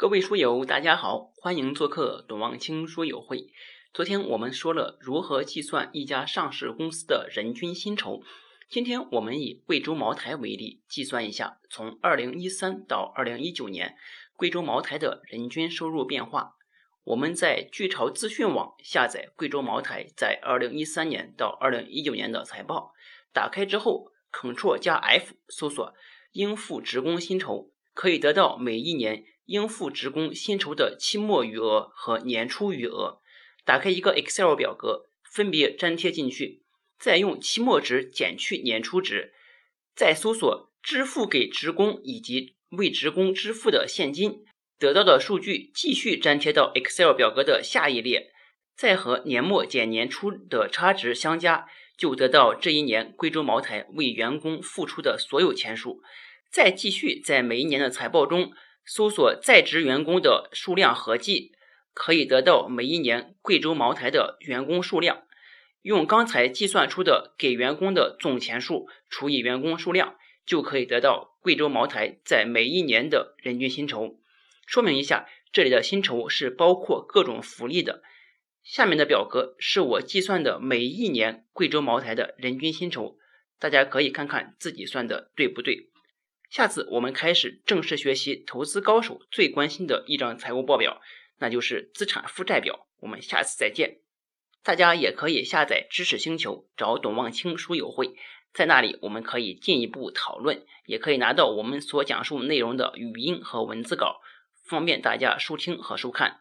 各位书友，大家好，欢迎做客董望清书友会。昨天我们说了如何计算一家上市公司的人均薪酬，今天我们以贵州茅台为例，计算一下从二零一三到二零一九年贵州茅台的人均收入变化。我们在巨潮资讯网下载贵州茅台在二零一三年到二零一九年的财报，打开之后，Ctrl 加 F 搜索应付职工薪酬，可以得到每一年。应付职工薪酬的期末余额和年初余额，打开一个 Excel 表格，分别粘贴进去，再用期末值减去年初值，再搜索支付给职工以及为职工支付的现金，得到的数据继续粘贴到 Excel 表格的下一列，再和年末减年初的差值相加，就得到这一年贵州茅台为员工付出的所有钱数，再继续在每一年的财报中。搜索在职员工的数量合计，可以得到每一年贵州茅台的员工数量。用刚才计算出的给员工的总钱数除以员工数量，就可以得到贵州茅台在每一年的人均薪酬。说明一下，这里的薪酬是包括各种福利的。下面的表格是我计算的每一年贵州茅台的人均薪酬，大家可以看看自己算的对不对。下次我们开始正式学习投资高手最关心的一张财务报表，那就是资产负债表。我们下次再见。大家也可以下载知识星球，找董望清书友会，在那里我们可以进一步讨论，也可以拿到我们所讲述内容的语音和文字稿，方便大家收听和收看。